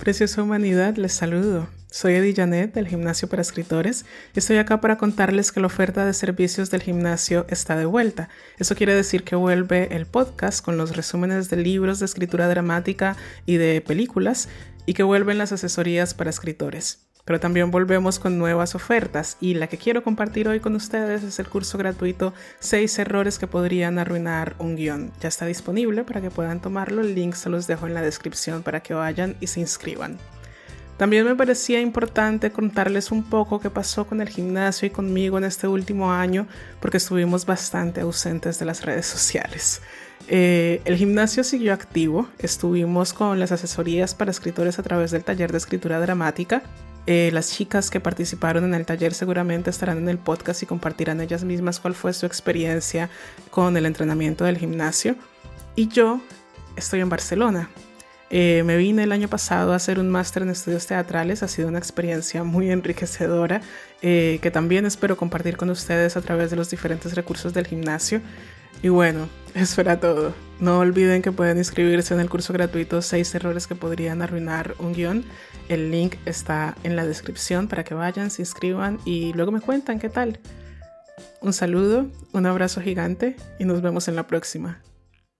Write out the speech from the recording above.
Preciosa humanidad, les saludo. Soy Eddie Janet del Gimnasio para Escritores y estoy acá para contarles que la oferta de servicios del gimnasio está de vuelta. Eso quiere decir que vuelve el podcast con los resúmenes de libros de escritura dramática y de películas y que vuelven las asesorías para escritores. Pero también volvemos con nuevas ofertas y la que quiero compartir hoy con ustedes es el curso gratuito 6 errores que podrían arruinar un guion. Ya está disponible para que puedan tomarlo, el link se los dejo en la descripción para que vayan y se inscriban. También me parecía importante contarles un poco qué pasó con el gimnasio y conmigo en este último año porque estuvimos bastante ausentes de las redes sociales. Eh, el gimnasio siguió activo, estuvimos con las asesorías para escritores a través del taller de escritura dramática eh, las chicas que participaron en el taller seguramente estarán en el podcast y compartirán ellas mismas cuál fue su experiencia con el entrenamiento del gimnasio. Y yo estoy en Barcelona. Eh, me vine el año pasado a hacer un máster en estudios teatrales. Ha sido una experiencia muy enriquecedora eh, que también espero compartir con ustedes a través de los diferentes recursos del gimnasio. Y bueno, eso era todo. No olviden que pueden inscribirse en el curso gratuito 6 errores que podrían arruinar un guion. El link está en la descripción para que vayan, se inscriban y luego me cuentan qué tal. Un saludo, un abrazo gigante y nos vemos en la próxima.